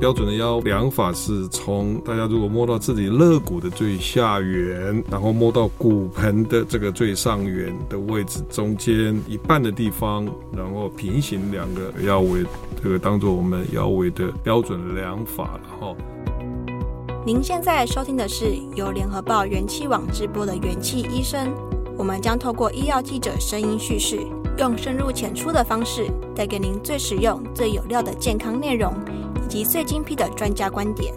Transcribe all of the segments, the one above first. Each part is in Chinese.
标准的腰量法是从大家如果摸到自己肋骨的最下缘，然后摸到骨盆的这个最上缘的位置中间一半的地方，然后平行两个腰围，这个当做我们腰围的标准量法了哈。您现在收听的是由联合报元气网直播的元气医生，我们将透过医药记者声音叙事，用深入浅出的方式，带给您最实用、最有料的健康内容。以及最精辟的专家观点。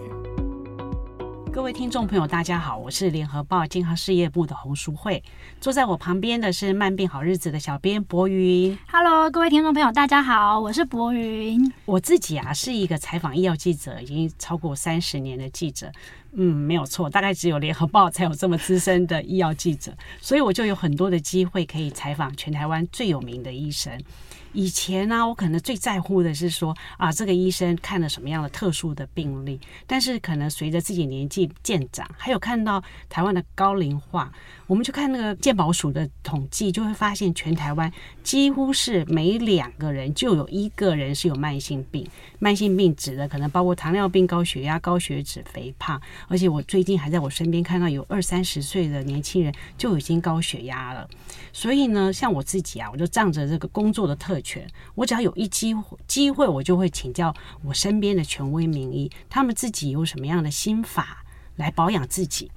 各位听众朋友，大家好，我是联合报健康事业部的洪淑慧。坐在我旁边的是慢病好日子的小编博云。Hello，各位听众朋友，大家好，我是博云。我自己啊，是一个采访医药记者，已经超过三十年的记者。嗯，没有错，大概只有联合报才有这么资深的医药记者，所以我就有很多的机会可以采访全台湾最有名的医生。以前呢、我可能最在乎的是说啊，这个医生看了什么样的特殊的病例。但是可能随着自己年纪渐长，还有看到台湾的高龄化，我们去看那个健保署的统计，就会发现全台湾几乎是每两个人就有一个人是有慢性病。慢性病指的可能包括糖尿病、高血压、高血脂、肥胖。而且我最近还在我身边看到有二三十岁的年轻人就已经高血压了。所以呢，像我自己啊，我就仗着这个工作的特权，我只要有一机会机会，我就会请教我身边的权威名医，他们自己有什么样的心法来保养自己，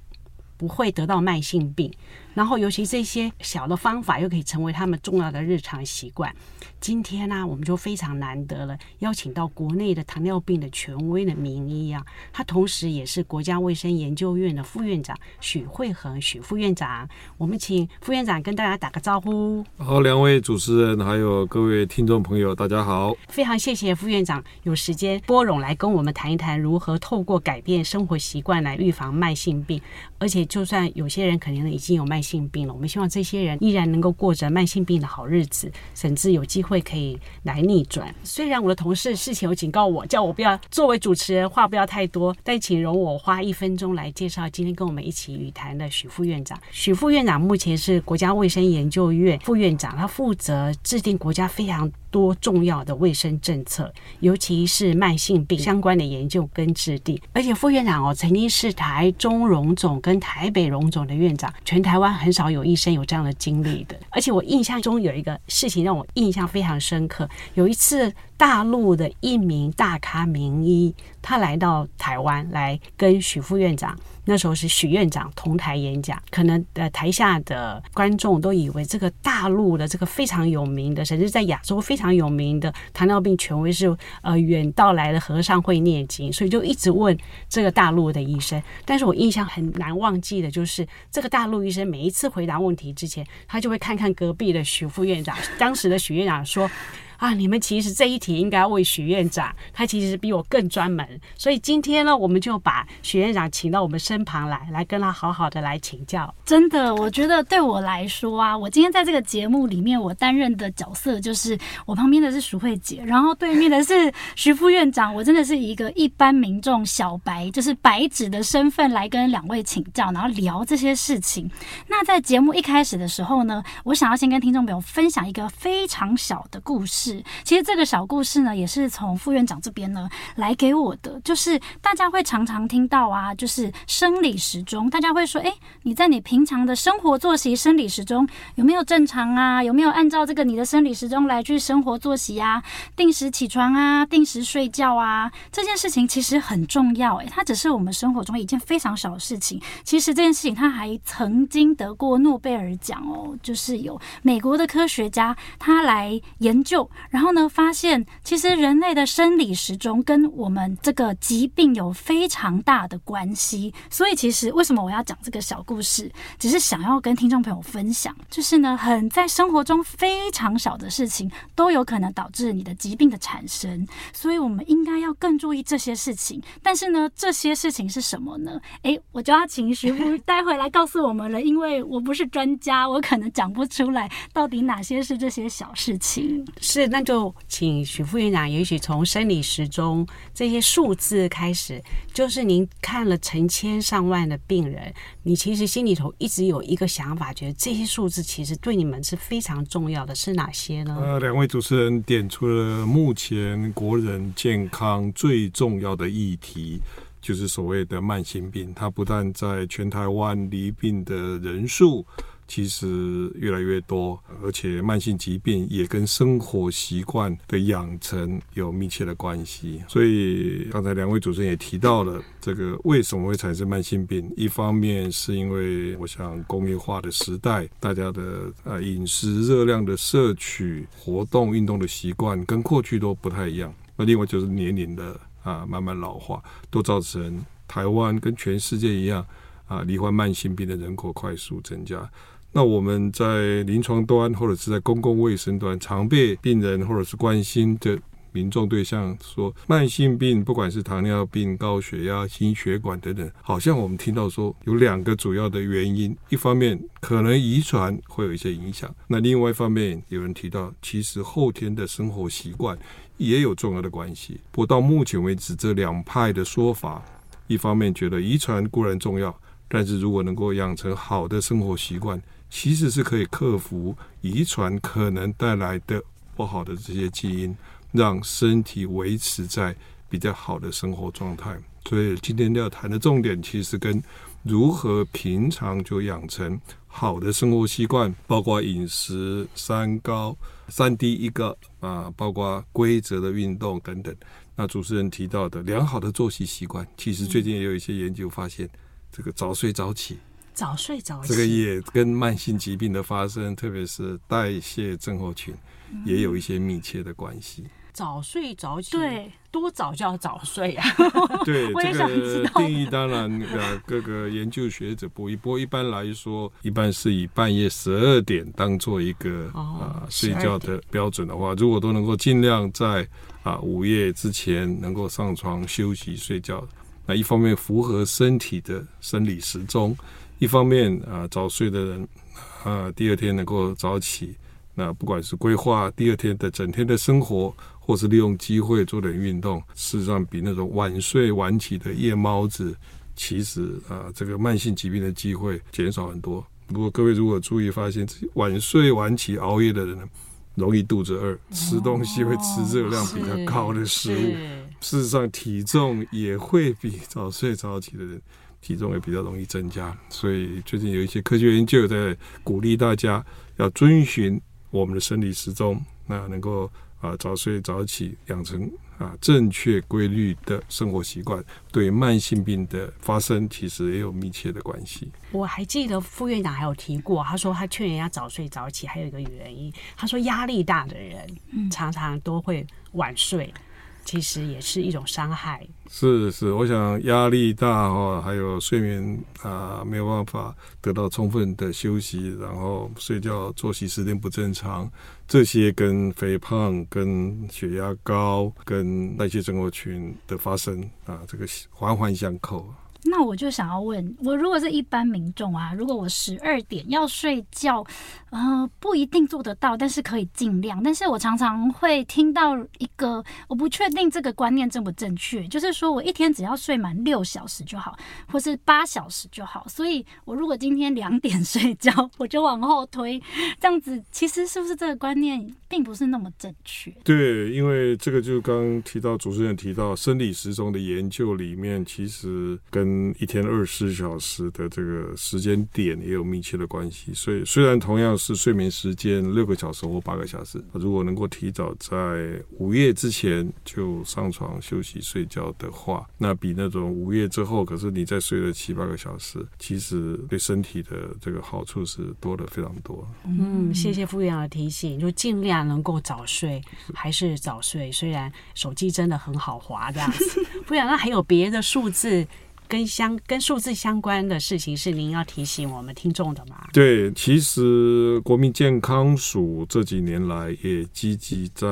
不会得到慢性病。然后，尤其这些小的方法又可以成为他们重要的日常习惯。今天呢、啊，我们就非常难得了，邀请到国内的糖尿病的权威的名医啊，他同时也是国家卫生研究院的副院长许慧恒许副院长。我们请副院长跟大家打个招呼。好，两位主持人还有各位听众朋友，大家好。非常谢谢副院长有时间拨冗来跟我们谈一谈如何透过改变生活习惯来预防慢性病，而且就算有些人可能已经有慢性。性病了，我们希望这些人依然能够过着慢性病的好日子，甚至有机会可以来逆转。虽然我的同事事前有警告我，叫我不要作为主持人话不要太多，但请容我花一分钟来介绍今天跟我们一起语谈的许副院长。许副院长目前是国家卫生研究院副院长，他负责制定国家非常多重要的卫生政策，尤其是慢性病相关的研究跟制定。而且副院长哦，曾经是台中荣总跟台北荣总的院长，全台湾很少有医生有这样的经历的。而且我印象中有一个事情让我印象非常深刻，有一次大陆的一名大咖名医，他来到台湾来跟许副院长。那时候是许院长同台演讲，可能呃台下的观众都以为这个大陆的这个非常有名的，甚至在亚洲非常有名的糖尿病权威是呃远道来的和尚会念经，所以就一直问这个大陆的医生。但是我印象很难忘记的就是这个大陆医生每一次回答问题之前，他就会看看隔壁的许副院长，当时的许院长说。啊，你们其实这一题应该问许院长，他其实比我更专门。所以今天呢，我们就把许院长请到我们身旁来，来跟他好好的来请教。真的，我觉得对我来说啊，我今天在这个节目里面，我担任的角色就是我旁边的是淑慧姐，然后对面的是徐副院长。我真的是一个一般民众小白，就是白纸的身份来跟两位请教，然后聊这些事情。那在节目一开始的时候呢，我想要先跟听众朋友分享一个非常小的故事。其实这个小故事呢，也是从副院长这边呢来给我的。就是大家会常常听到啊，就是生理时钟，大家会说，哎，你在你平常的生活作息生理时钟有没有正常啊？有没有按照这个你的生理时钟来去生活作息啊？定时起床啊，定时睡觉啊，这件事情其实很重要。哎，它只是我们生活中一件非常小的事情。其实这件事情它还曾经得过诺贝尔奖哦，就是有美国的科学家他来研究。然后呢，发现其实人类的生理时钟跟我们这个疾病有非常大的关系。所以，其实为什么我要讲这个小故事，只是想要跟听众朋友分享，就是呢，很在生活中非常小的事情都有可能导致你的疾病的产生。所以，我们应该要更注意这些事情。但是呢，这些事情是什么呢？诶，我就要请徐副待会来告诉我们了，因为我不是专家，我可能讲不出来到底哪些是这些小事情。是，那就请许副院长，也许从生理时钟这些数字开始，就是您看了成千上万的病人，你其实心里头一直有一个想法，觉得这些数字其实对你们是非常重要的，是哪些呢？呃，两位主持人点出了目前国人健康最重要的议题，就是所谓的慢性病。它不但在全台湾离病的人数。其实越来越多，而且慢性疾病也跟生活习惯的养成有密切的关系。所以刚才两位主持人也提到了这个为什么会产生慢性病？一方面是因为我想工业化的时代，大家的呃饮食热量的摄取、活动运动的习惯跟过去都不太一样。那另外就是年龄的啊慢慢老化，都造成台湾跟全世界一样啊罹患慢性病的人口快速增加。那我们在临床端或者是在公共卫生端，常被病人或者是关心的民众对象说，慢性病不管是糖尿病、高血压、心血管等等，好像我们听到说有两个主要的原因，一方面可能遗传会有一些影响，那另外一方面有人提到，其实后天的生活习惯也有重要的关系。不过到目前为止，这两派的说法，一方面觉得遗传固然重要，但是如果能够养成好的生活习惯，其实是可以克服遗传可能带来的不好的这些基因，让身体维持在比较好的生活状态。所以今天要谈的重点，其实跟如何平常就养成好的生活习惯，包括饮食、三高、三低一个啊，包括规则的运动等等。那主持人提到的良好的作息习惯，其实最近也有一些研究发现，这个早睡早起。早睡早起，这个也跟慢性疾病的发生，特别是代谢症候群，也有一些密切的关系。早睡早起，对，多早就要早睡啊？对，这个定义当然呃，各个研究学者不一，不过一般来说，一般是以半夜十二点当做一个啊、哦呃、睡觉的标准的话，如果都能够尽量在啊、呃、午夜之前能够上床休息睡觉，那一方面符合身体的生理时钟。一方面啊，早睡的人啊，第二天能够早起。那不管是规划第二天的整天的生活，或是利用机会做点运动，事实上比那种晚睡晚起的夜猫子，其实啊，这个慢性疾病的机会减少很多。不过各位如果注意发现，晚睡晚起熬夜的人呢，容易肚子饿，吃东西会吃热量比较高的食物。事实上，体重也会比早睡早起的人。体重也比较容易增加，所以最近有一些科学研究在鼓励大家要遵循我们的生理时钟，那能够啊早睡早起，养成啊正确规律的生活习惯，对慢性病的发生其实也有密切的关系。我还记得副院长还有提过，他说他劝人家早睡早起，还有一个原因，他说压力大的人常常都会晚睡。其实也是一种伤害。是是，我想压力大哈，还有睡眠啊没有办法得到充分的休息，然后睡觉作息时间不正常，这些跟肥胖、跟血压高、跟代谢症候群的发生啊，这个环环相扣。那我就想要问，我如果是一般民众啊，如果我十二点要睡觉，呃，不一定做得到，但是可以尽量。但是我常常会听到一个，我不确定这个观念正不正确，就是说我一天只要睡满六小时就好，或是八小时就好。所以我如果今天两点 睡觉，我就往后推，这样子其实是不是这个观念并不是那么正确？对，因为这个就刚刚提到主持人提到生理时钟的研究里面，其实跟跟一天二十四小时的这个时间点也有密切的关系。所以虽然同样是睡眠时间六个小时或八个小时，如果能够提早在午夜之前就上床休息睡觉的话，那比那种午夜之后，可是你再睡了七八个小时，其实对身体的这个好处是多的非常多。嗯，谢谢副院长的提醒，就尽量能够早睡，还是早睡。虽然手机真的很好滑，这样子。副院长，那还有别的数字跟相跟数字相关的事情是您要提醒我们听众的吗？对，其实国民健康署这几年来也积极在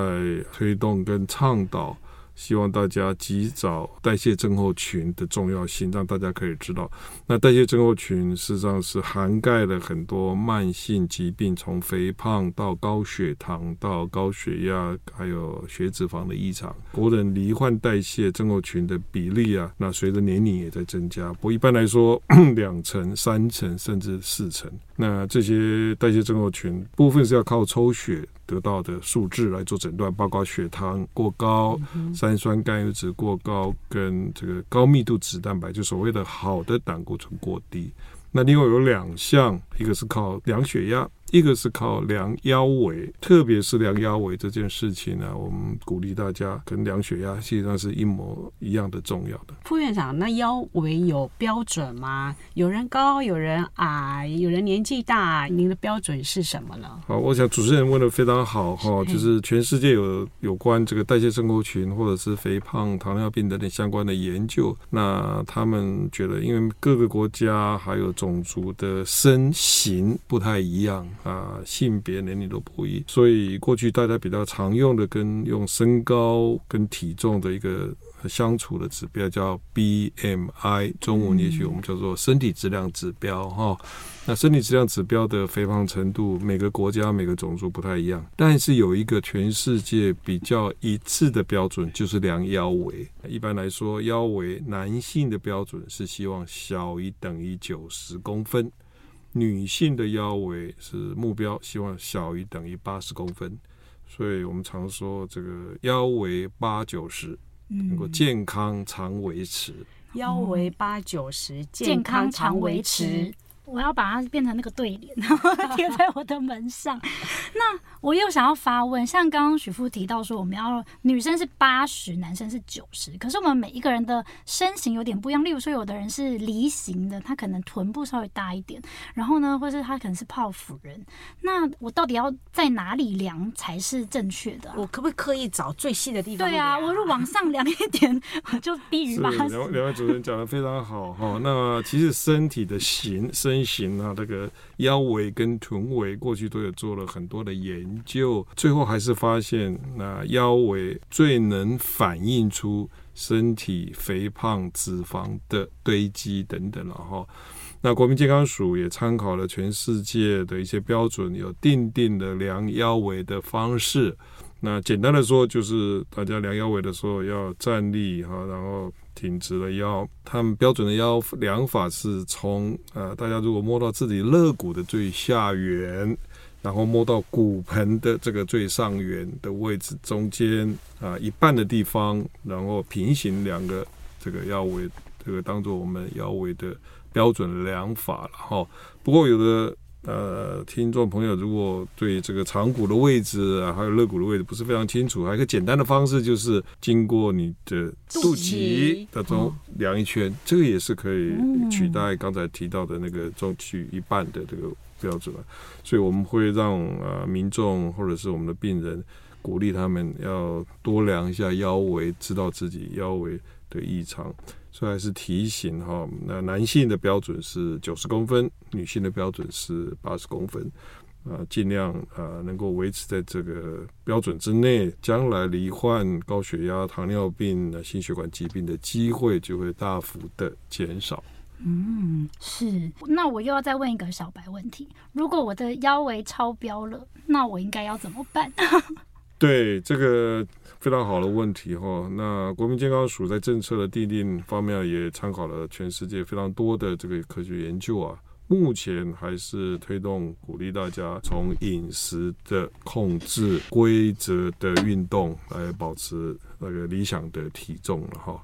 推动跟倡导。希望大家及早代谢症候群的重要性，让大家可以知道，那代谢症候群实际上是涵盖了很多慢性疾病，从肥胖到高血糖到高血压，还有血脂肪的异常。国人罹患代谢症候群的比例啊，那随着年龄也在增加。不一般来说，两成、三成甚至四成。那这些代谢症候群部分是要靠抽血得到的数字来做诊断，包括血糖过高、三酸甘油脂过高，跟这个高密度脂蛋白，就所谓的好的胆固醇过低。那另外有两项，一个是靠量血压。一个是靠量腰围，特别是量腰围这件事情呢，我们鼓励大家跟量血压，实际上是一模一样的重要的。副院长，那腰围有标准吗？有人高，有人矮，有人年纪大，您的标准是什么呢？好，我想主持人问的非常好哈，就是全世界有有关这个代谢症候群或者是肥胖、糖尿病等等相关的研究，那他们觉得，因为各个国家还有种族的身形不太一样。啊，性别、年龄都不一，所以过去大家比较常用的跟用身高跟体重的一个相处的指标叫 BMI，中文也许我们叫做身体质量指标哈。那身体质量指标的肥胖程度，每个国家、每个种族不太一样，但是有一个全世界比较一致的标准，就是量腰围。一般来说，腰围男性的标准是希望小于等于九十公分。女性的腰围是目标，希望小于等于八十公分，所以我们常说这个腰围八九十能够健康常维持。腰围八九十，健康常维持。我要把它变成那个对联，然后贴在我的门上。那我又想要发问，像刚刚许富提到说，我们要女生是八十，男生是九十，可是我们每一个人的身形有点不一样。例如说，有的人是梨形的，他可能臀部稍微大一点，然后呢，或是他可能是泡芙人。那我到底要在哪里量才是正确的啊？我可不可以刻意找最细的地方？对啊，我如果往上量一点，我就低于八十。两两位主持人讲的非常好哈。那其实身体的形身。身形啊，这个腰围跟臀围过去都有做了很多的研究，最后还是发现，那腰围最能反映出身体肥胖、脂肪的堆积等等了哈。那国民健康署也参考了全世界的一些标准，有定定的量腰围的方式。那简单的说，就是大家量腰围的时候要站立哈，然后。挺直了腰，他们标准的腰量法是从呃，大家如果摸到自己肋骨的最下缘，然后摸到骨盆的这个最上缘的位置中间啊、一半的地方，然后平行两个这个腰围，这个当做我们腰围的标准量法了哈。不过有的。呃，听众朋友，如果对这个长骨的位置啊，还有肋骨的位置不是非常清楚，还有一个简单的方式，就是经过你的肚脐当中量一圈，这个也是可以取代刚才提到的那个中取一半的这个标准。所以我们会让呃民众或者是我们的病人鼓励他们要多量一下腰围，知道自己腰围的异常。所以还是提醒哈，那男性的标准是九十公分，女性的标准是八十公分，啊，尽量啊能够维持在这个标准之内，将来罹患高血压、糖尿病、心血管疾病的机会就会大幅的减少。嗯，是。那我又要再问一个小白问题：如果我的腰围超标了，那我应该要怎么办？对，这个非常好的问题哈。那国民健康署在政策的订定方面也参考了全世界非常多的这个科学研究啊。目前还是推动鼓励大家从饮食的控制、规则的运动来保持那个理想的体重了哈。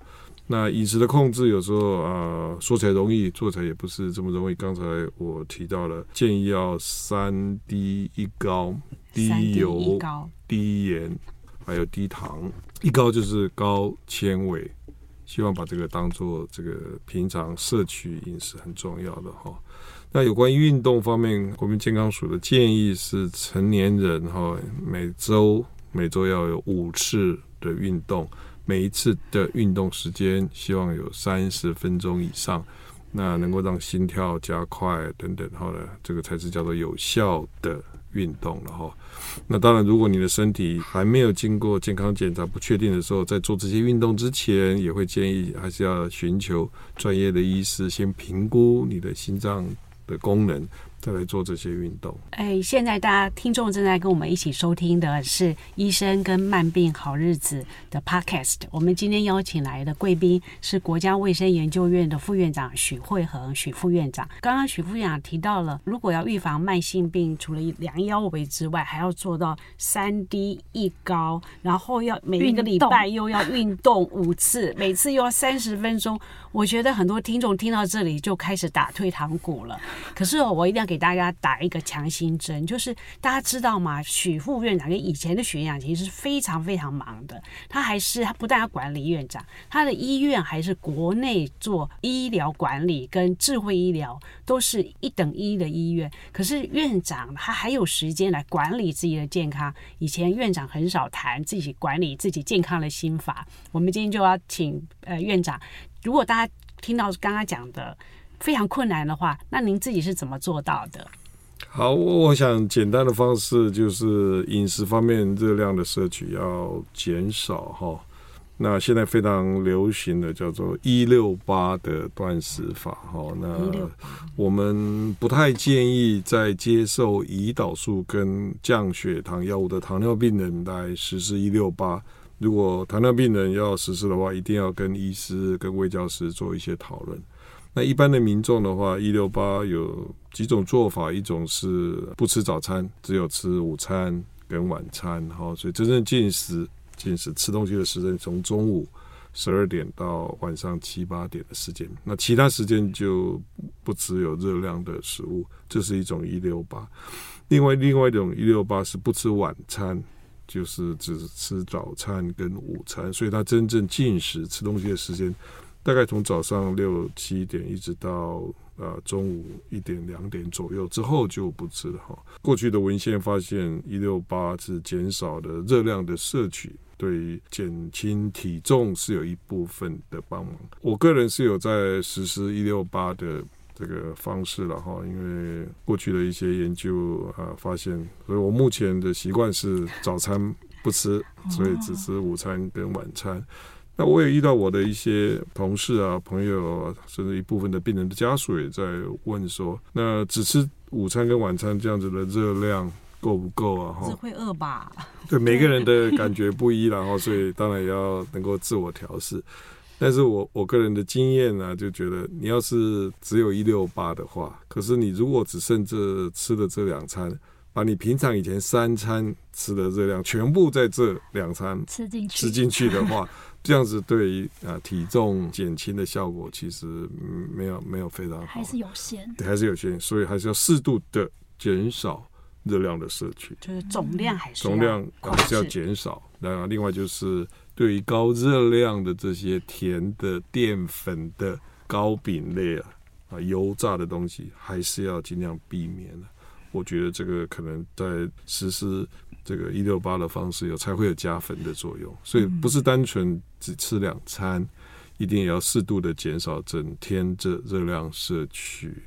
那饮食的控制有时候啊、呃，说起来容易，做起来也不是这么容易。刚才我提到了，建议要三低一高，低油、低盐，还有低糖。一高就是高纤维，希望把这个当做这个平常摄取饮食很重要的哈。那有关于运动方面，国民健康署的建议是，成年人哈每周每周要有五次的运动。每一次的运动时间，希望有三十分钟以上，那能够让心跳加快等等，好了，这个才是叫做有效的运动了哈。那当然，如果你的身体还没有经过健康检查不确定的时候，在做这些运动之前，也会建议还是要寻求专业的医师先评估你的心脏的功能。再来做这些运动。哎，现在大家听众正在跟我们一起收听的是《医生跟慢病好日子》的 Podcast。我们今天邀请来的贵宾是国家卫生研究院的副院长许惠恒许副院长。刚刚许副院长提到了，如果要预防慢性病，除了量腰围之外，还要做到三低一高，然后要每一个礼拜又要运动五次，每次又要三十分钟。我觉得很多听众听到这里就开始打退堂鼓了。可是我一定要给大家打一个强心针，就是大家知道吗？许副院长跟以前的许院长其实是非常非常忙的。他还是他不但要管理院长，他的医院还是国内做医疗管理跟智慧医疗都是一等一的医院。可是院长他还有时间来管理自己的健康。以前院长很少谈自己管理自己健康的心法。我们今天就要请呃院长。如果大家听到刚刚讲的非常困难的话，那您自己是怎么做到的？好，我想简单的方式就是饮食方面热量的摄取要减少哈。那现在非常流行的叫做一六八的断食法哈。那我们不太建议在接受胰岛素跟降血糖药物的糖尿病人来实施一六八。如果糖尿病人要实施的话，一定要跟医师、跟卫教师做一些讨论。那一般的民众的话，一六八有几种做法，一种是不吃早餐，只有吃午餐跟晚餐，哈，所以真正进食、进食吃东西的时间从中午十二点到晚上七八点的时间，那其他时间就不只有热量的食物，这是一种一六八。另外，另外一种一六八是不吃晚餐。就是只吃早餐跟午餐，所以他真正进食吃东西的时间，大概从早上六七点一直到呃中午一点两点左右之后就不吃了哈。过去的文献发现，一六八是减少的热量的摄取，对减轻体重是有一部分的帮忙。我个人是有在实施一六八的。这个方式了哈，因为过去的一些研究啊发现，所以我目前的习惯是早餐不吃，所以只吃午餐跟晚餐。那我也遇到我的一些同事啊、朋友啊，甚至一部分的病人的家属也在问说，那只吃午餐跟晚餐这样子的热量够不够啊？哈，只会饿吧？对，每个人的感觉不一，然后所以当然也要能够自我调适。但是我我个人的经验呢、啊，就觉得你要是只有一六八的话，可是你如果只剩这吃的这两餐，把你平常以前三餐吃的热量全部在这两餐吃进去。吃进去的话，这样子对于啊体重减轻的效果其实没有没有非常好，还是有限，对，还是有限，所以还是要适度的减少热量的摄取，就是总量还是总量还是要减少，然后另外就是。对于高热量的这些甜的、淀粉的、糕饼类啊、啊油炸的东西，还是要尽量避免的。我觉得这个可能在实施这个一六八的方式有才会有加分的作用。所以不是单纯只吃两餐，一定也要适度的减少整天这热量摄取，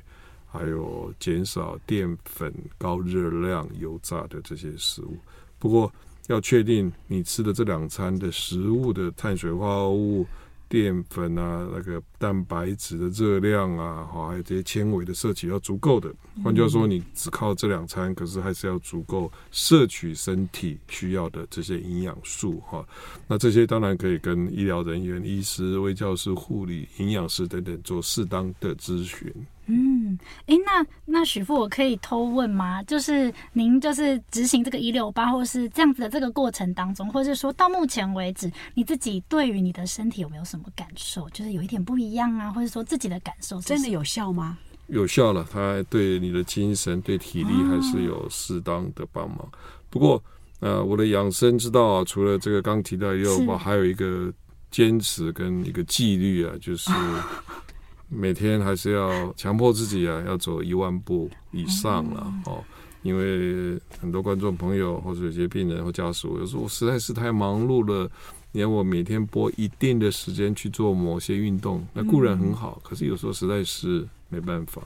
还有减少淀粉、高热量、油炸的这些食物。不过。要确定你吃的这两餐的食物的碳水化合物、淀粉啊，那个蛋白质的热量啊，哈，还有这些纤维的摄取要足够的。换句话说，你只靠这两餐，可是还是要足够摄取身体需要的这些营养素，哈。那这些当然可以跟医疗人员、医师、微教师、护理、营养师等等做适当的咨询。嗯。嗯，哎、欸，那那许父，我可以偷问吗？就是您就是执行这个一六八，或是这样子的这个过程当中，或者是说到目前为止，你自己对于你的身体有没有什么感受？就是有一点不一样啊，或者说自己的感受真的有效吗？有效了，它对你的精神、对体力还是有适当的帮忙。哦、不过，呃，我的养生之道啊，除了这个刚提到一六八，还有一个坚持跟一个纪律啊，就是。每天还是要强迫自己啊，要走一万步以上了哦。因为很多观众朋友或者有些病人或家属，有时候我实在是太忙碌了，你要我每天拨一定的时间去做某些运动，那固然很好，可是有时候实在是没办法。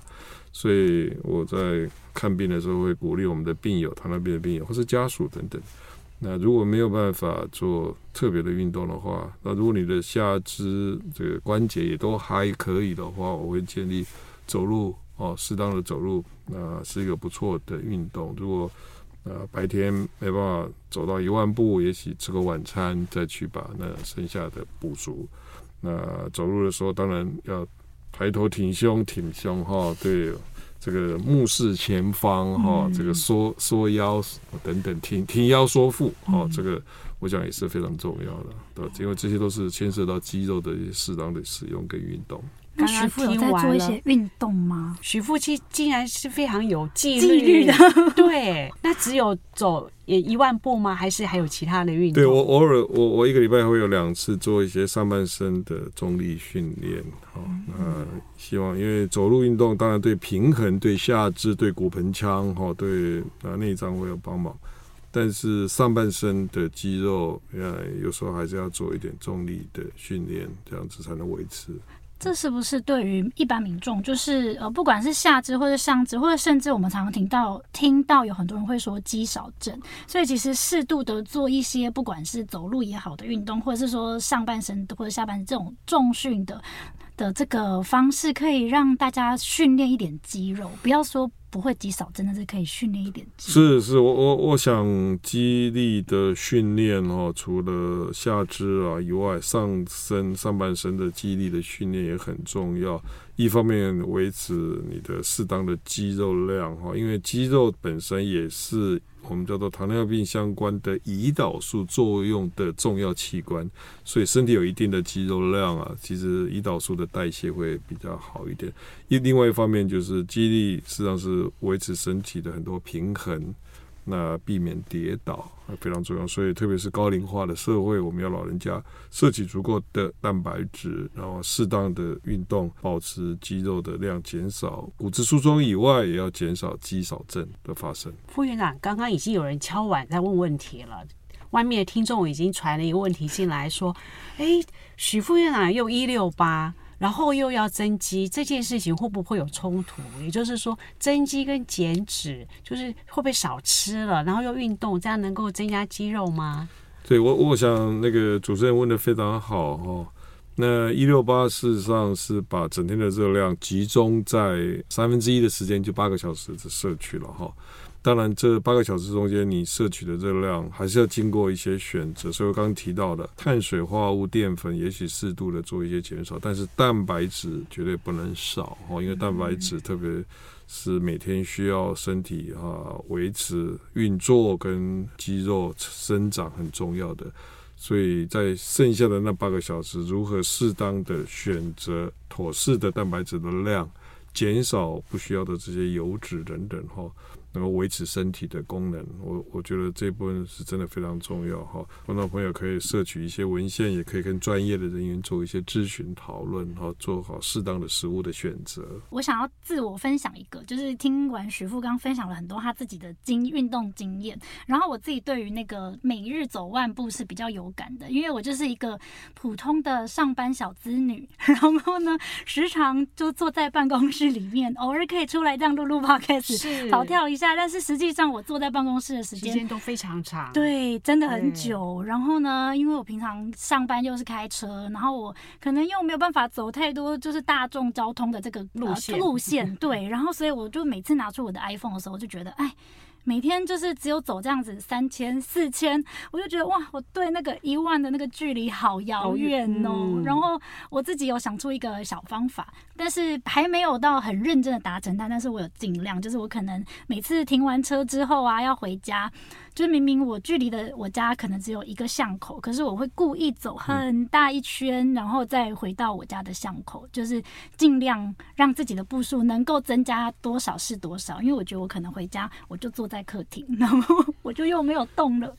所以我在看病的时候会鼓励我们的病友，糖尿病的病友或是家属等等。那如果没有办法做特别的运动的话，那如果你的下肢这个关节也都还可以的话，我会建议走路哦，适当的走路，那是一个不错的运动。如果呃白天没办法走到一万步，也许吃个晚餐再去把那剩下的补足。那走路的时候当然要抬头挺胸，挺胸哈、对。这个目视前方哈、嗯，这个缩缩腰等等，挺挺腰缩腹哈，这个我想也是非常重要的，对，因为这些都是牵涉到肌肉的一些适当的使用跟运动。那许父有在做一些运动吗？徐父亲竟然是非常有纪律的，对。那只有走也一万步吗？还是还有其他的运动？对，我偶尔我我一个礼拜会有两次做一些上半身的重力训练，好，那希望因为走路运动当然对平衡、对下肢、对骨盆腔哈、对啊内脏会有帮忙，但是上半身的肌肉，呃，有时候还是要做一点重力的训练，这样子才能维持。这是不是对于一般民众，就是呃，不管是下肢或者上肢，或者甚至我们常常听到听到有很多人会说肌少症，所以其实适度的做一些，不管是走路也好的运动，或者是说上半身或者下半身这种重训的的这个方式，可以让大家训练一点肌肉，不要说。不会肌少，真的是可以训练一点肌。是是，我我我想肌力的训练哦，除了下肢啊以外，上身上半身的肌力的训练也很重要。一方面维持你的适当的肌肉量哈，因为肌肉本身也是我们叫做糖尿病相关的胰岛素作用的重要器官，所以身体有一定的肌肉量啊，其实胰岛素的代谢会比较好一点。一另外一方面就是肌力实际上是维持身体的很多平衡。那避免跌倒非常重要，所以特别是高龄化的社会，我们要老人家摄取足够的蛋白质，然后适当的运动，保持肌肉的量，减少骨质疏松以外，也要减少肌少症的发生。副院长，刚刚已经有人敲碗在问问题了，外面的听众已经传了一个问题进来，说：“哎，许副院长又一六八。”然后又要增肌，这件事情会不会有冲突？也就是说，增肌跟减脂，就是会不会少吃了，然后又运动，这样能够增加肌肉吗？对，我我想那个主持人问得非常好哦。那一六八事实上是把整天的热量集中在三分之一的时间，就八个小时的摄取了哈。当然，这八个小时中间，你摄取的热量还是要经过一些选择。所以我刚刚提到的碳水化合物、淀粉，也许适度的做一些减少，但是蛋白质绝对不能少哦，因为蛋白质特别是每天需要身体啊维持运作跟肌肉生长很重要的。所以在剩下的那八个小时，如何适当的选择妥适的蛋白质的量，减少不需要的这些油脂等等哈。能够维持身体的功能，我我觉得这部分是真的非常重要哈。观众朋友可以摄取一些文献，也可以跟专业的人员做一些咨询讨论哈，做好适当的食物的选择。我想要自我分享一个，就是听完徐富刚分享了很多他自己的经运动经验，然后我自己对于那个每日走万步是比较有感的，因为我就是一个普通的上班小资女，然后呢，时常就坐在办公室里面，偶尔可以出来这样录录 podcast，跑跳一下。但是实际上，我坐在办公室的时间都非常长，对，真的很久。然后呢，因为我平常上班又是开车，然后我可能又没有办法走太多就是大众交通的这个路线、呃、路线，对。然后，所以我就每次拿出我的 iPhone 的时候，我就觉得，哎。每天就是只有走这样子三千四千，我就觉得哇，我对那个一万的那个距离好遥远哦。嗯、然后我自己有想出一个小方法，但是还没有到很认真的达成它，但是我有尽量，就是我可能每次停完车之后啊，要回家，就是明明我距离的我家可能只有一个巷口，可是我会故意走很大一圈，然后再回到我家的巷口，就是尽量让自己的步数能够增加多少是多少，因为我觉得我可能回家我就坐在客厅，然后 我就又没有动了。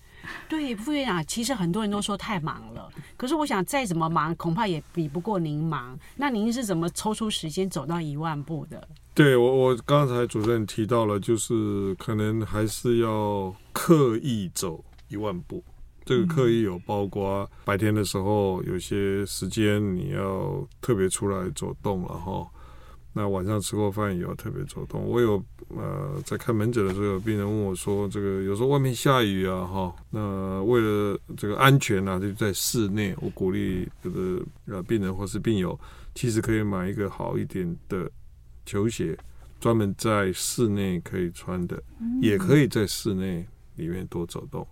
对，副院长，其实很多人都说太忙了，可是我想再怎么忙，恐怕也比不过您忙。那您是怎么抽出时间走到一万步的？对我，我刚才主任提到了，就是可能还是要刻意走一万步。这个刻意有包括白天的时候，有些时间你要特别出来走动了哈。那晚上吃过饭以后特别走动。我有呃在看门诊的时候，有病人问我说：“这个有时候外面下雨啊，哈，那为了这个安全啊，就在室内。”我鼓励这个呃病人或是病友，其实可以买一个好一点的球鞋，专门在室内可以穿的，也可以在室内里面多走动。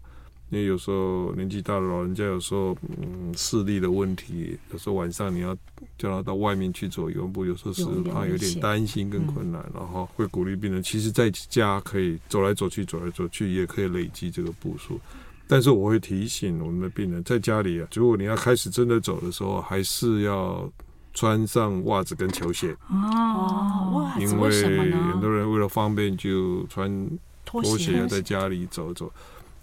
因为有时候年纪大的老人家，有时候嗯视力的问题，有时候晚上你要叫他到外面去走一万步，有时候是怕有点担心跟困难，然后会鼓励病人，其实在家可以走来走去，走来走去也可以累积这个步数。但是我会提醒我们的病人，在家里啊，如果你要开始真的走的时候，还是要穿上袜子跟球鞋。哦，因为很多人为了方便就穿拖鞋在家里走走。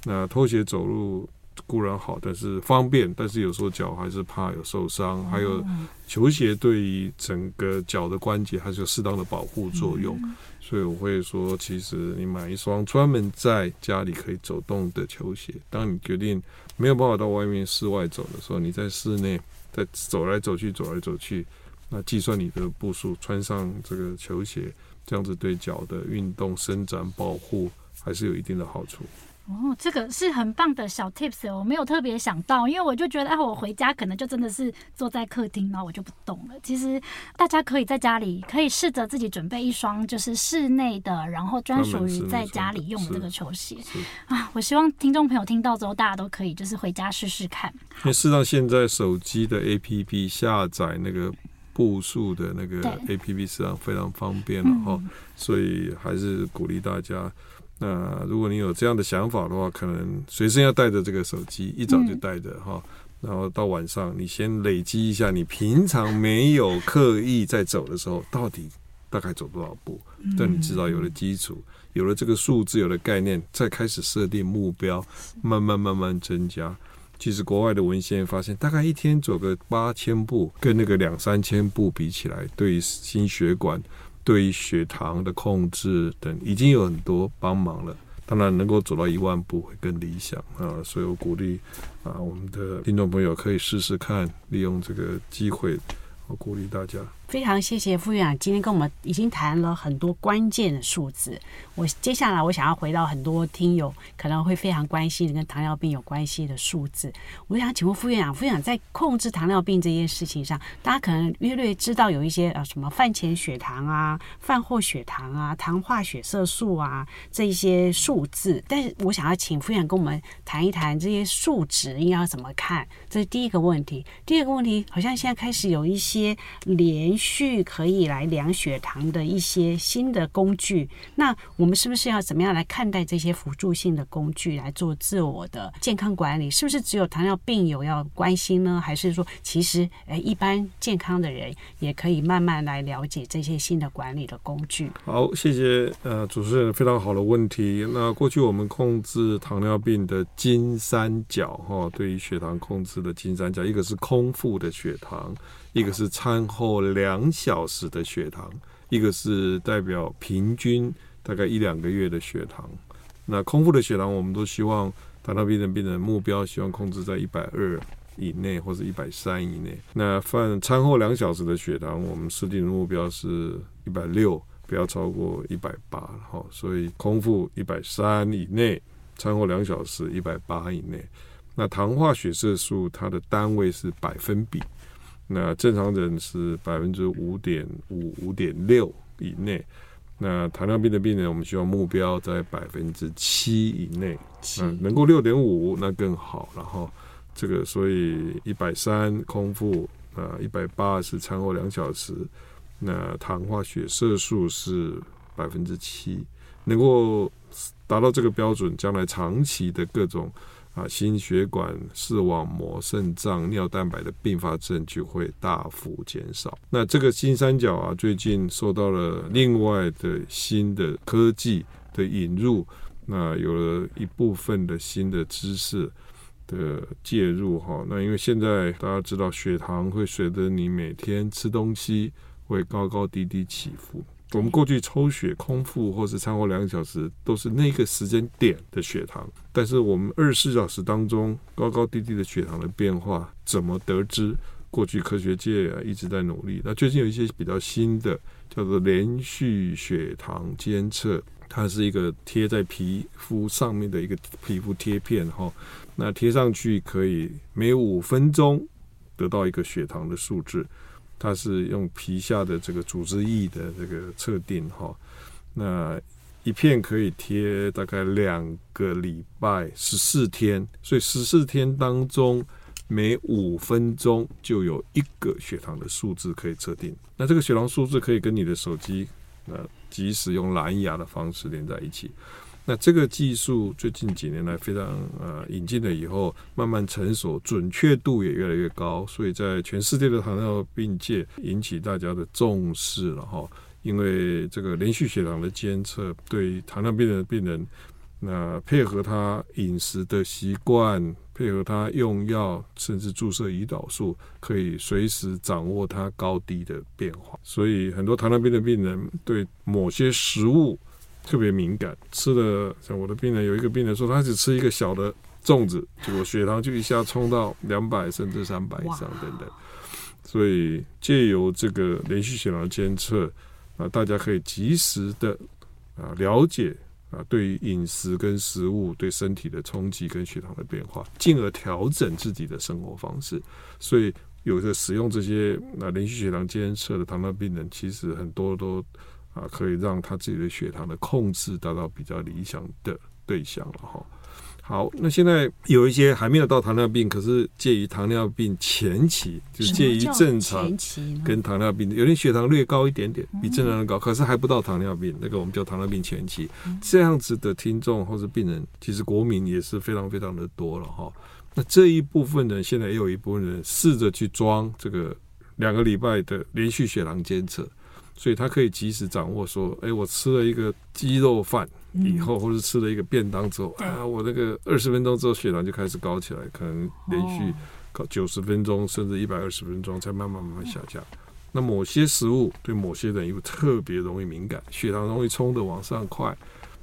那拖鞋走路固然好，但是方便，但是有时候脚还是怕有受伤。还有球鞋对于整个脚的关节还是有适当的保护作用，所以我会说，其实你买一双专门在家里可以走动的球鞋。当你决定没有办法到外面室外走的时候，你在室内在走来走去，走来走去，那计算你的步数，穿上这个球鞋，这样子对脚的运动伸展保护还是有一定的好处。哦，这个是很棒的小 tips，我没有特别想到，因为我就觉得，哎，我回家可能就真的是坐在客厅，然后我就不动了。其实大家可以在家里可以试着自己准备一双，就是室内的，然后专属于在家里用的这个球鞋啊。我希望听众朋友听到之后，大家都可以就是回家试试看。因为事实上，现在手机的 APP 下载那个步数的那个 APP，实际上非常方便了哈，嗯、所以还是鼓励大家。那如果你有这样的想法的话，可能随身要带着这个手机，一早就带着哈，然后到晚上你先累积一下，你平常没有刻意在走的时候，到底大概走多少步？但你至少有了基础，有了这个数字，有了概念，再开始设定目标，慢慢慢慢增加。其实国外的文献发现，大概一天走个八千步，跟那个两三千步比起来，对于心血管。对于血糖的控制等，已经有很多帮忙了。当然，能够走到一万步会更理想啊！所以我鼓励啊，我们的听众朋友可以试试看，利用这个机会，我鼓励大家。非常谢谢副院长今天跟我们已经谈了很多关键的数字。我接下来我想要回到很多听友可能会非常关心的跟糖尿病有关系的数字。我想请问副院长，副院长在控制糖尿病这件事情上，大家可能约略知道有一些呃什么饭前血糖啊、饭后血糖啊、糖化血色素啊这一些数字。但是我想要请副院长跟我们谈一谈这些数值应该要怎么看。这是第一个问题。第二个问题，好像现在开始有一些连续可以来量血糖的一些新的工具，那我们是不是要怎么样来看待这些辅助性的工具来做自我的健康管理？是不是只有糖尿病友要关心呢？还是说其实诶一般健康的人也可以慢慢来了解这些新的管理的工具？好，谢谢呃主持人非常好的问题。那过去我们控制糖尿病的金三角哈，对于血糖控制的金三角，一个是空腹的血糖。一个是餐后两小时的血糖，一个是代表平均大概一两个月的血糖。那空腹的血糖，我们都希望糖尿病的病人目标希望控制在一百二以内或者一百三以内。那饭餐后两小时的血糖，我们设定的目标是一百六，不要超过一百八。好，所以空腹一百三以内，餐后两小时一百八以内。那糖化血色素它的单位是百分比。那正常人是百分之五点五、五点六以内，那糖尿病的病人，我们希望目标在百分之七以内，嗯能够六点五那更好。然后这个所以一百三空腹啊，一百八是餐后两小时，那糖化血色素是百分之七，能够达到这个标准，将来长期的各种。啊，心血管、视网膜、肾脏、尿蛋白的并发症就会大幅减少。那这个金三角啊，最近受到了另外的新的科技的引入，那有了一部分的新的知识的介入哈。那因为现在大家知道，血糖会随着你每天吃东西会高高低低起伏。我们过去抽血空腹或是餐后两个小时都是那个时间点的血糖，但是我们二十四小时当中高高低低的血糖的变化怎么得知？过去科学界啊一直在努力，那最近有一些比较新的叫做连续血糖监测，它是一个贴在皮肤上面的一个皮肤贴片哈，那贴上去可以每五分钟得到一个血糖的数字。它是用皮下的这个组织液的这个测定哈，那一片可以贴大概两个礼拜十四天，所以十四天当中每五分钟就有一个血糖的数字可以测定。那这个血糖数字可以跟你的手机呃即使用蓝牙的方式连在一起。那这个技术最近几年来非常呃引进了以后，慢慢成熟，准确度也越来越高，所以在全世界的糖尿病界引起大家的重视了哈。因为这个连续血糖的监测，对糖尿病的病人，那配合他饮食的习惯，配合他用药，甚至注射胰岛素，可以随时掌握他高低的变化。所以很多糖尿病的病人对某些食物。特别敏感，吃了像我的病人有一个病人说，他只吃一个小的粽子，结果血糖就一下冲到两百甚至三百以上等等。所以借由这个连续血糖监测啊，大家可以及时的啊了解啊对于饮食跟食物对身体的冲击跟血糖的变化，进而调整自己的生活方式。所以有的使用这些啊连续血糖监测的糖尿病人，其实很多都。啊，可以让他自己的血糖的控制达到比较理想的对象了哈。好，那现在有一些还没有到糖尿病，可是介于糖尿病前期，就是介于正常跟糖尿病，有点血糖略高一点点，比正常人高，可是还不到糖尿病，那个我们叫糖尿病前期。这样子的听众或是病人，其实国民也是非常非常的多了哈。那这一部分人，现在也有一部分人试着去装这个两个礼拜的连续血糖监测。所以他可以及时掌握说，哎，我吃了一个鸡肉饭以后，或者吃了一个便当之后，啊，我那个二十分钟之后血糖就开始高起来，可能连续高九十分钟甚至一百二十分钟才慢慢慢慢下降。那某些食物对某些人又特别容易敏感，血糖容易冲得往上快，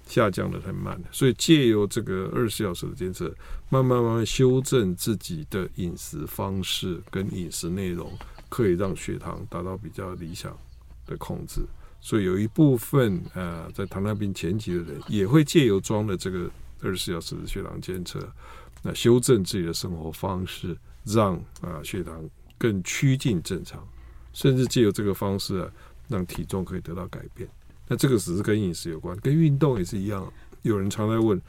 下降得很慢。所以借由这个二十四小时的监测，慢慢慢慢修正自己的饮食方式跟饮食内容，可以让血糖达到比较理想的控制，所以有一部分呃，在糖尿病前期的人也会借由装的这个二十四小时的血糖监测，那修正自己的生活方式，让啊血糖更趋近正常，甚至借由这个方式啊，让体重可以得到改变。那这个只是跟饮食有关，跟运动也是一样。有人常在问，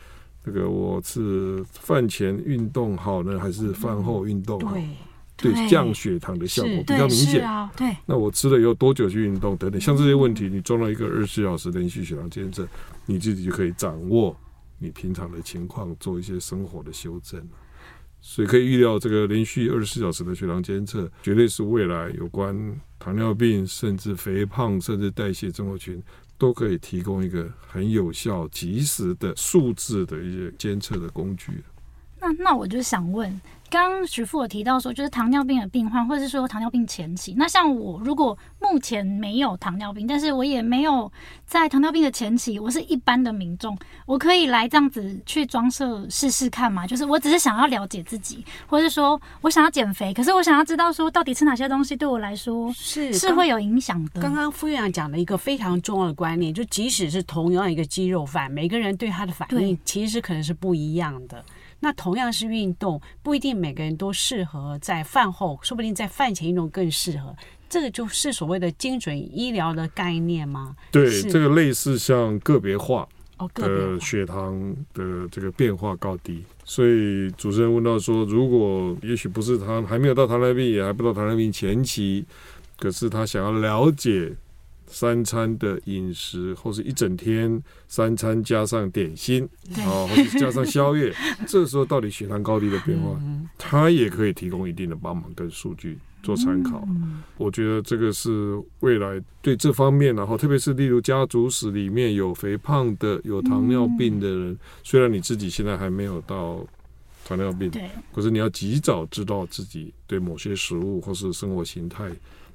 这个我是饭前运动好呢，还是饭后运动好？嗯对降血糖的效果比较明显。啊，对。那我吃了以后多久去运动等等，像这些问题，你装了一个二十四小时连续血糖监测，你自己就可以掌握你平常的情况，做一些生活的修正。所以可以预料，这个连续二十四小时的血糖监测，绝对是未来有关糖尿病、甚至肥胖、甚至代谢症候群，都可以提供一个很有效、及时的数字的一些监测的工具。那那我就想问。刚刚徐富有提到说，就是糖尿病的病患，或者是说糖尿病前期。那像我，如果目前没有糖尿病，但是我也没有在糖尿病的前期，我是一般的民众，我可以来这样子去装设试试看嘛？就是我只是想要了解自己，或者是说我想要减肥，可是我想要知道说到底吃哪些东西对我来说是是会有影响的。刚刚副院长讲了一个非常重要的观念，就即使是同样一个鸡肉饭，每个人对它的反应其实可能是不一样的。那同样是运动，不一定每个人都适合在饭后，说不定在饭前运动更适合。这个就是所谓的精准医疗的概念吗？对，这个类似像个别化的血糖的这个变化高低。所以主持人问到说，如果也许不是他还没有到糖尿病，也还不到糖尿病前期，可是他想要了解三餐的饮食，或是一整天三餐加上点心，啊，或者加上宵夜，这时候到底血糖高低的变化，它也可以提供一定的帮忙跟数据做参考。我觉得这个是未来对这方面，然后特别是例如家族史里面有肥胖的、有糖尿病的人，虽然你自己现在还没有到糖尿病，可是你要及早知道自己对某些食物或是生活形态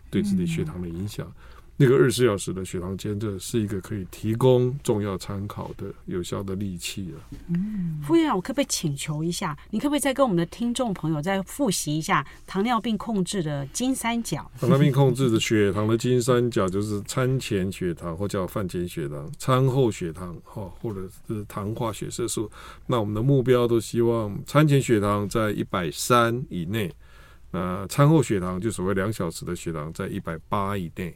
对自己血糖的影响。那个二十四小时的血糖监测是一个可以提供重要参考的有效的利器了。嗯，副院长，我可不可以请求一下，你可不可以再跟我们的听众朋友再复习一下糖尿病控制的金三角？糖尿病控制的血糖的金三角就是餐前血糖或叫饭前血糖、餐后血糖，哈，或者是糖化血色素。那我们的目标都希望餐前血糖在一百三以内，那餐后血糖就所谓两小时的血糖在一百八以内。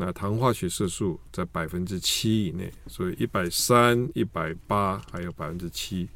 那糖化血色素在百分之七以内，所以一百三、一百八还有百分之七，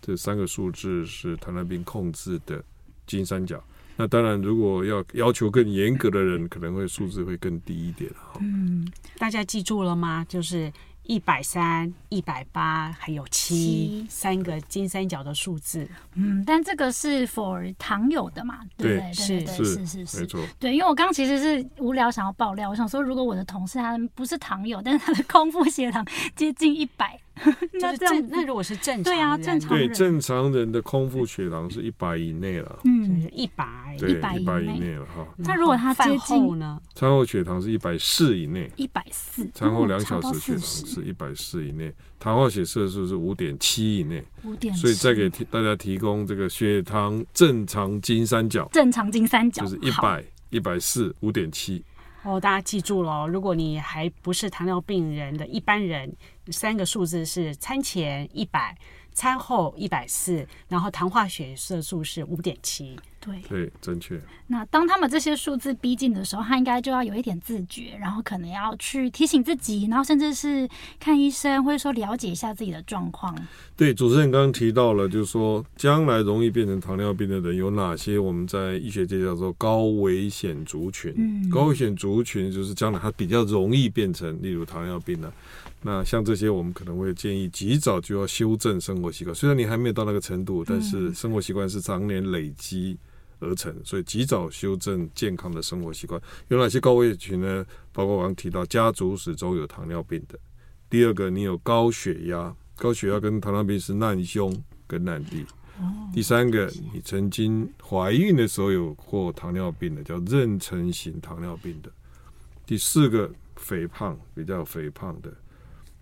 这三个数字是糖尿病控制的金三角。那当然，如果要要求更严格的人，可能会数字会更低一点哈。嗯，大家记住了吗？就是。一百三、一百八，还有七，三个金三角的数字。嗯，但这个是 for 糖友的嘛？对，对，是对，是是是，没错。对，因为我刚刚其实是无聊想要爆料，我想说，如果我的同事他不是糖友，但是他的空腹血糖接近一百。那这样，那如果是正常，对啊，正常对正常人的空腹血糖是一百以内了，嗯，一百，对，一百以内了哈。那如果他接近呢？餐后血糖是一百四以内，一百四。餐后两小时血糖是一百四以内，糖化血色素是五点七以内，五点。所以再给大家提供这个血糖正常金三角，正常金三角就是一百、一百四、五点七。哦，大家记住了，如果你还不是糖尿病人的一般人，三个数字是餐前一百，餐后一百四，然后糖化血色素是五点七。对对，正确。那当他们这些数字逼近的时候，他应该就要有一点自觉，然后可能要去提醒自己，然后甚至是看医生，或者说了解一下自己的状况。对，主持人刚刚提到了，就是说将来容易变成糖尿病的人有哪些？我们在医学界叫做高危险族群。嗯，高危险族群就是将来他比较容易变成，例如糖尿病的。那像这些，我们可能会建议及早就要修正生活习惯。虽然你还没有到那个程度，但是生活习惯是常年累积。而成，所以及早修正健康的生活习惯。有哪些高危群呢？包括我刚提到家族史中有糖尿病的。第二个，你有高血压，高血压跟糖尿病是难兄跟难弟。第三个，你曾经怀孕的时候有过糖尿病的，叫妊娠型糖尿病的。第四个，肥胖，比较肥胖的。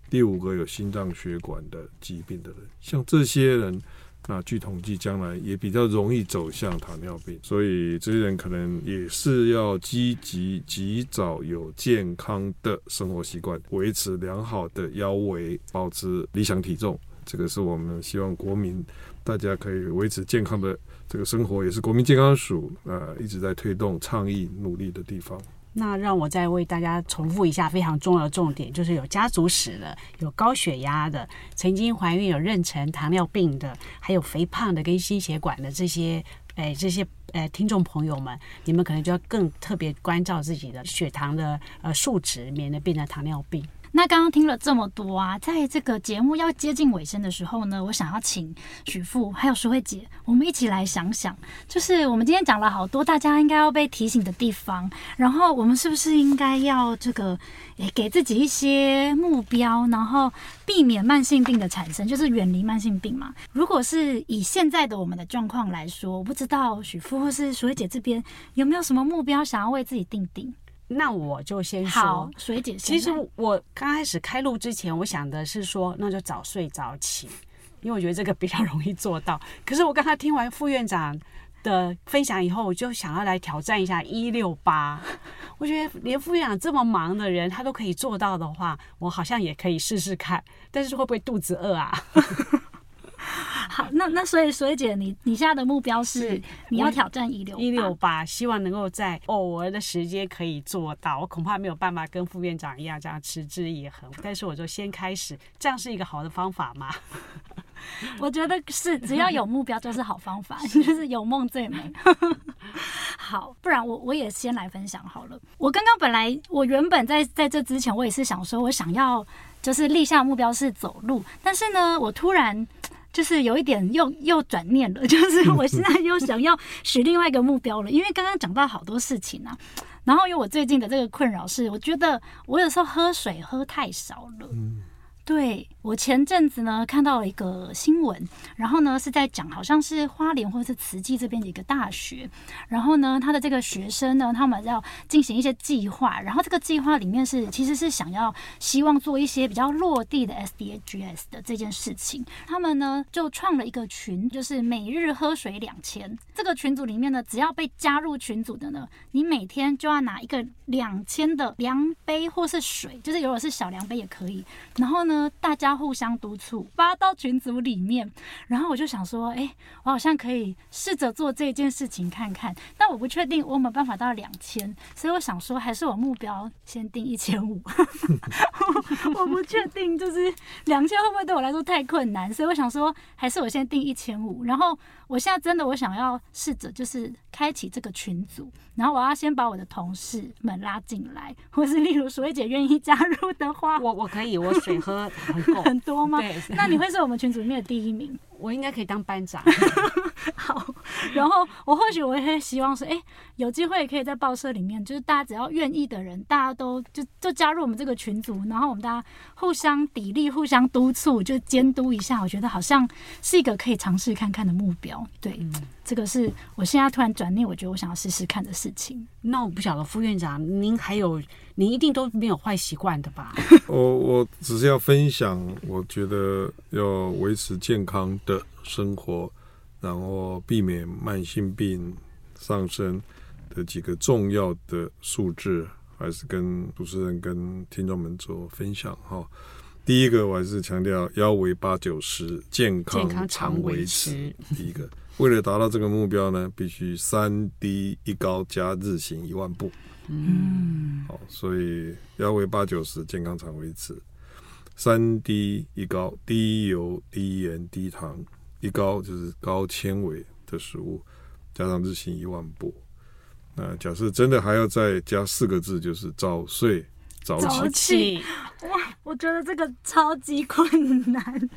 第五个，有心脏血管的疾病的人，像这些人。那据统计，将来也比较容易走向糖尿病，所以这些人可能也是要积极、及早有健康的生活习惯，维持良好的腰围，保持理想体重。这个是我们希望国民大家可以维持健康的这个生活，也是国民健康署啊一直在推动、倡议、努力的地方。那让我再为大家重复一下非常重要的重点，就是有家族史的，有高血压的，曾经怀孕有妊娠糖尿病的，还有肥胖的跟心血管的这些，哎，这些呃听众朋友们，你们可能就要更特别关照自己的血糖的呃数值，免得变成糖尿病。那刚刚听了这么多啊，在这个节目要接近尾声的时候呢，我想要请许父还有淑慧姐，我们一起来想想，就是我们今天讲了好多大家应该要被提醒的地方，然后我们是不是应该要这个诶给自己一些目标，然后避免慢性病的产生，就是远离慢性病嘛？如果是以现在的我们的状况来说，我不知道许父或是淑慧姐这边有没有什么目标想要为自己定定？那我就先说，水姐。其实我刚开始开录之前，我想的是说，那就早睡早起，因为我觉得这个比较容易做到。可是我刚刚听完副院长的分享以后，我就想要来挑战一下一六八。我觉得连副院长这么忙的人，他都可以做到的话，我好像也可以试试看。但是会不会肚子饿啊？好，那那所以所以姐，你你现在的目标是，是你要挑战一六一六八，希望能够在偶尔的时间可以做到。我恐怕没有办法跟副院长一样这样持之以恒，但是我就先开始，这样是一个好的方法吗？我觉得是，只要有目标就是好方法，就是有梦最美。好，不然我我也先来分享好了。我刚刚本来我原本在在这之前，我也是想说，我想要就是立下目标是走路，但是呢，我突然就是有一点又又转念了，就是我现在又想要许另外一个目标了，因为刚刚讲到好多事情啊。然后因为我最近的这个困扰是，我觉得我有时候喝水喝太少了。对，我前阵子呢看到了一个新闻，然后呢是在讲好像是花莲或者是慈济这边的一个大学，然后呢他的这个学生呢他们要进行一些计划，然后这个计划里面是其实是想要希望做一些比较落地的 SDGs 的这件事情，他们呢就创了一个群，就是每日喝水两千，这个群组里面呢只要被加入群组的呢，你每天就要拿一个两千的量杯或是水，就是如果是小量杯也可以，然后呢。大家互相督促，发到群组里面，然后我就想说，哎，我好像可以试着做这件事情看看，但我不确定我有没有办法到两千，所以我想说，还是我目标先定一千五，我不确定就是两千会不会对我来说太困难，所以我想说，还是我先定一千五，然后我现在真的我想要试着就是开启这个群组，然后我要先把我的同事们拉进来，或是例如淑慧姐愿意加入的话，我我可以，我水喝。很，很多吗？对，那你会是我们群组里面的第一名。我应该可以当班长。好，然后我或许我也会希望说，哎、欸，有机会可以在报社里面，就是大家只要愿意的人，大家都就就加入我们这个群组，然后我们大家互相砥砺、互相督促，就监督一下。我觉得好像是一个可以尝试看看的目标。对，嗯、这个是我现在突然转念，我觉得我想要试试看的事情。那我不晓得副院长，您还有，您一定都没有坏习惯的吧？我我只是要分享，我觉得要维持健康的生活，然后避免慢性病上升的几个重要的数字，还是跟主持人跟听众们做分享哈。第一个，我还是强调腰围八九十，健康常维持。第一个，为了达到这个目标呢，必须三低一高加日行一万步。嗯，好，所以腰围八九十，健康常维持。三低一高，低油、低盐、低糖，一高就是高纤维的食物，加上日行一万步。那假设真的还要再加四个字，就是早睡早起。早起哇，我觉得这个超级困难。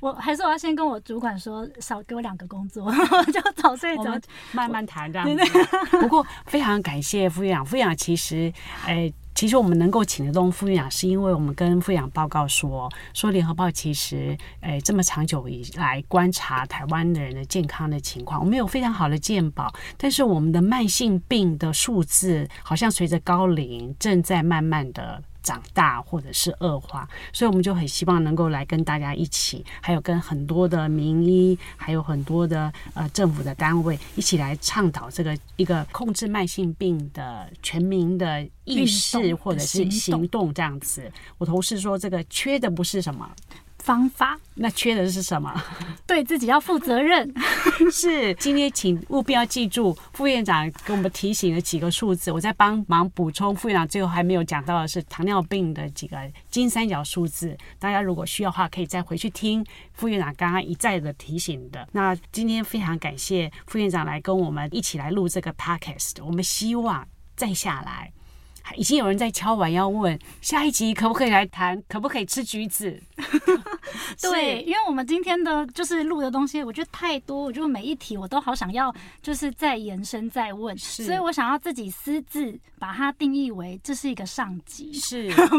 我还是我要先跟我主管说，少给我两个工作，就早睡早起，慢慢谈这样子。不过非常感谢副院长，副院长其实哎。其实我们能够请得动副院长，是因为我们跟副院长报告说，说联合报其实，诶，这么长久以来观察台湾的人的健康的情况，我们有非常好的健保，但是我们的慢性病的数字好像随着高龄正在慢慢的。长大或者是恶化，所以我们就很希望能够来跟大家一起，还有跟很多的名医，还有很多的呃政府的单位一起来倡导这个一个控制慢性病的全民的意识或者是行动这样子。我同事说，这个缺的不是什么。方法，那缺的是什么？对自己要负责任。是，今天请务必要记住副院长给我们提醒的几个数字，我在帮忙补充。副院长最后还没有讲到的是糖尿病的几个金三角数字，大家如果需要的话，可以再回去听副院长刚刚一再的提醒的。那今天非常感谢副院长来跟我们一起来录这个 podcast，我们希望再下来。已经有人在敲碗要问下一集可不可以来谈，可不可以吃橘子？对，因为我们今天的就是录的东西，我觉得太多，我就每一题我都好想要，就是再延伸再问，所以我想要自己私自把它定义为这是一个上集，是，然 后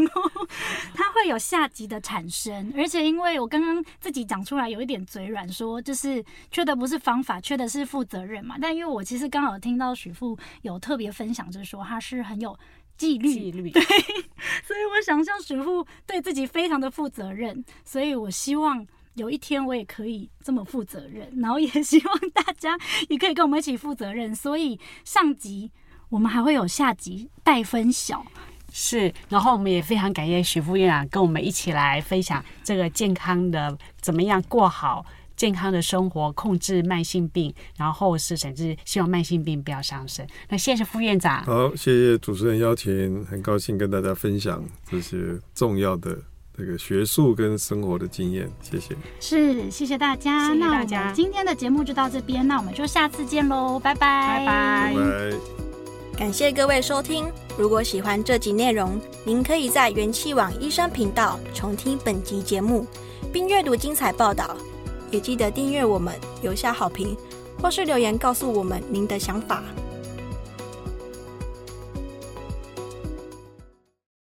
它会有下集的产生，而且因为我刚刚自己讲出来有一点嘴软，说就是缺的不是方法，缺的是负责任嘛，但因为我其实刚好听到许富有特别分享，就是说他是很有。纪律，纪律，对，所以我想象许副对自己非常的负责任，所以我希望有一天我也可以这么负责任，然后也希望大家也可以跟我们一起负责任。所以上集我们还会有下集待分晓，是，然后我们也非常感谢许副院长跟我们一起来分享这个健康的怎么样过好。健康的生活，控制慢性病，然后是甚至希望慢性病不要上升。那谢谢副院长。好，谢谢主持人邀请，很高兴跟大家分享这些重要的这个学术跟生活的经验。谢谢。是，谢谢大家。谢谢大家。那我们今天的节目就到这边，那我们就下次见喽，拜拜，拜拜。拜拜。感谢各位收听。如果喜欢这集内容，您可以在元气网医生频道重听本集节目，并阅读精彩报道。也记得订阅我们，留下好评，或是留言告诉我们您的想法。